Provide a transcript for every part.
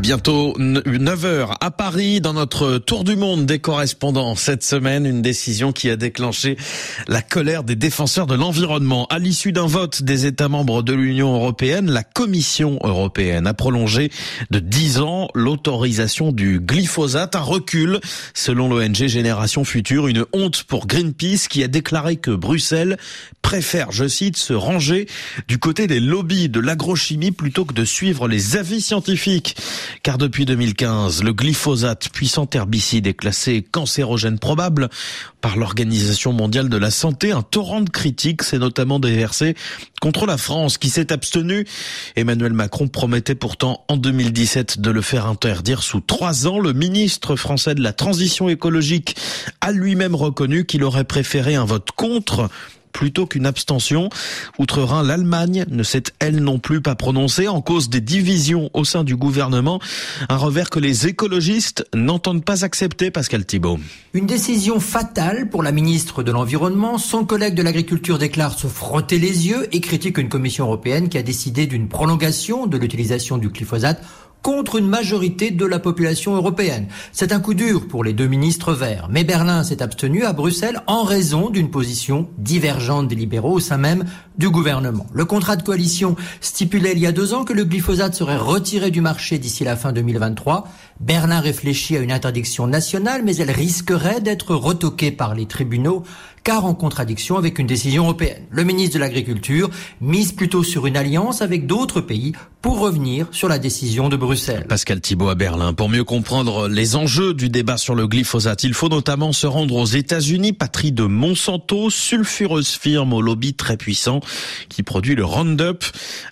Bientôt 9h à Paris dans notre tour du monde des correspondants. Cette semaine, une décision qui a déclenché la colère des défenseurs de l'environnement. À l'issue d'un vote des États membres de l'Union européenne, la Commission européenne a prolongé de 10 ans l'autorisation du glyphosate, un recul selon l'ONG Génération Future, une honte pour Greenpeace qui a déclaré que Bruxelles préfère, je cite, se ranger du côté des lobbies de l'agrochimie plutôt que de suivre les avis scientifiques. Car depuis 2015, le glyphosate, puissant herbicide, est classé cancérogène probable par l'Organisation mondiale de la santé. Un torrent de critiques s'est notamment déversé contre la France qui s'est abstenue. Emmanuel Macron promettait pourtant en 2017 de le faire interdire sous trois ans. Le ministre français de la transition écologique a lui-même reconnu qu'il aurait préféré un vote contre plutôt qu'une abstention. Outre-Rhin, l'Allemagne ne s'est elle non plus pas prononcée en cause des divisions au sein du gouvernement. Un revers que les écologistes n'entendent pas accepter, Pascal Thibault. Une décision fatale pour la ministre de l'Environnement. Son collègue de l'Agriculture déclare se frotter les yeux et critique une commission européenne qui a décidé d'une prolongation de l'utilisation du glyphosate contre une majorité de la population européenne. C'est un coup dur pour les deux ministres verts. Mais Berlin s'est abstenu à Bruxelles en raison d'une position divergente des libéraux au sein même du gouvernement. Le contrat de coalition stipulait il y a deux ans que le glyphosate serait retiré du marché d'ici la fin 2023. Berlin réfléchit à une interdiction nationale, mais elle risquerait d'être retoquée par les tribunaux car en contradiction avec une décision européenne. Le ministre de l'Agriculture mise plutôt sur une alliance avec d'autres pays pour revenir sur la décision de Bruxelles. Pascal Thibault à Berlin. Pour mieux comprendre les enjeux du débat sur le glyphosate, il faut notamment se rendre aux États-Unis, patrie de Monsanto, sulfureuse firme au lobby très puissant qui produit le Roundup,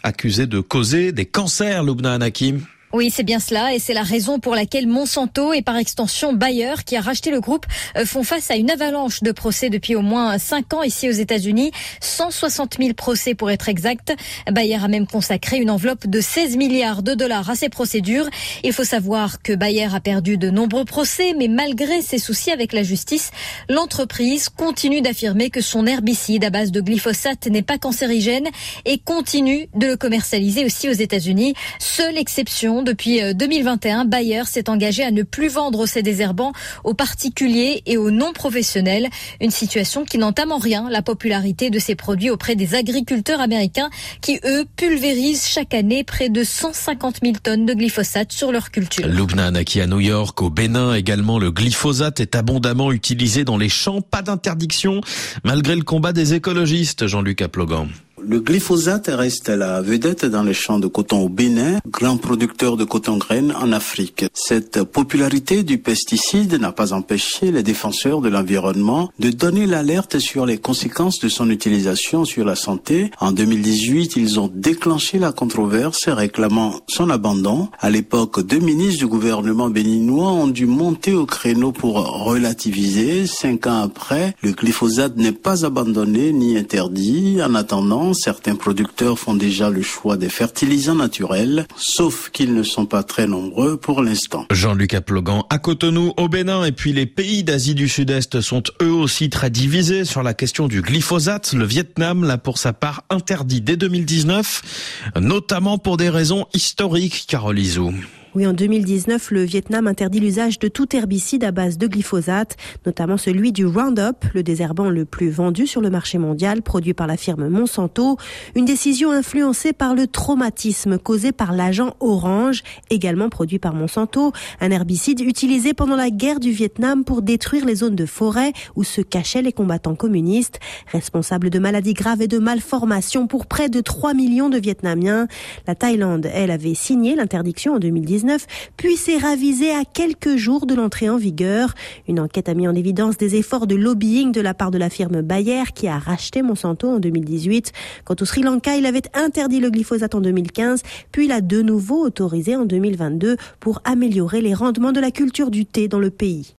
accusé de causer des cancers, Lubna Anakim. Oui, c'est bien cela et c'est la raison pour laquelle Monsanto et par extension Bayer, qui a racheté le groupe, euh, font face à une avalanche de procès depuis au moins 5 ans ici aux États-Unis. 160 000 procès pour être exact. Bayer a même consacré une enveloppe de 16 milliards de dollars à ces procédures. Il faut savoir que Bayer a perdu de nombreux procès, mais malgré ses soucis avec la justice, l'entreprise continue d'affirmer que son herbicide à base de glyphosate n'est pas cancérigène et continue de le commercialiser aussi aux États-Unis. Seule exception depuis 2021, euh, Bayer s'est engagé à ne plus vendre ses désherbants aux particuliers et aux non-professionnels. Une situation qui n'entame en rien la popularité de ces produits auprès des agriculteurs américains qui, eux, pulvérisent chaque année près de 150 000 tonnes de glyphosate sur leur culture. Lubna Anaki à New York, au Bénin également, le glyphosate est abondamment utilisé dans les champs. Pas d'interdiction, malgré le combat des écologistes, Jean-Luc Aplogan. Le glyphosate reste la vedette dans les champs de coton au Bénin, grand producteur de coton graine en Afrique. Cette popularité du pesticide n'a pas empêché les défenseurs de l'environnement de donner l'alerte sur les conséquences de son utilisation sur la santé. En 2018, ils ont déclenché la controverse réclamant son abandon. À l'époque, deux ministres du gouvernement béninois ont dû monter au créneau pour relativiser. Cinq ans après, le glyphosate n'est pas abandonné ni interdit. En attendant, certains producteurs font déjà le choix des fertilisants naturels, sauf qu'ils ne sont pas très nombreux pour l'instant. Jean-Luc Aplogan à Cotonou, au Bénin, et puis les pays d'Asie du Sud-Est sont eux aussi très divisés sur la question du glyphosate. Le Vietnam l'a pour sa part interdit dès 2019, notamment pour des raisons historiques, Carole Izou. Oui, en 2019, le Vietnam interdit l'usage de tout herbicide à base de glyphosate, notamment celui du Roundup, le désherbant le plus vendu sur le marché mondial, produit par la firme Monsanto. Une décision influencée par le traumatisme causé par l'agent orange, également produit par Monsanto, un herbicide utilisé pendant la guerre du Vietnam pour détruire les zones de forêt où se cachaient les combattants communistes, responsable de maladies graves et de malformations pour près de 3 millions de Vietnamiens. La Thaïlande, elle, avait signé l'interdiction en 2019 puis s'est ravisé à quelques jours de l'entrée en vigueur. Une enquête a mis en évidence des efforts de lobbying de la part de la firme Bayer qui a racheté Monsanto en 2018. Quant au Sri Lanka, il avait interdit le glyphosate en 2015, puis il a de nouveau autorisé en 2022 pour améliorer les rendements de la culture du thé dans le pays.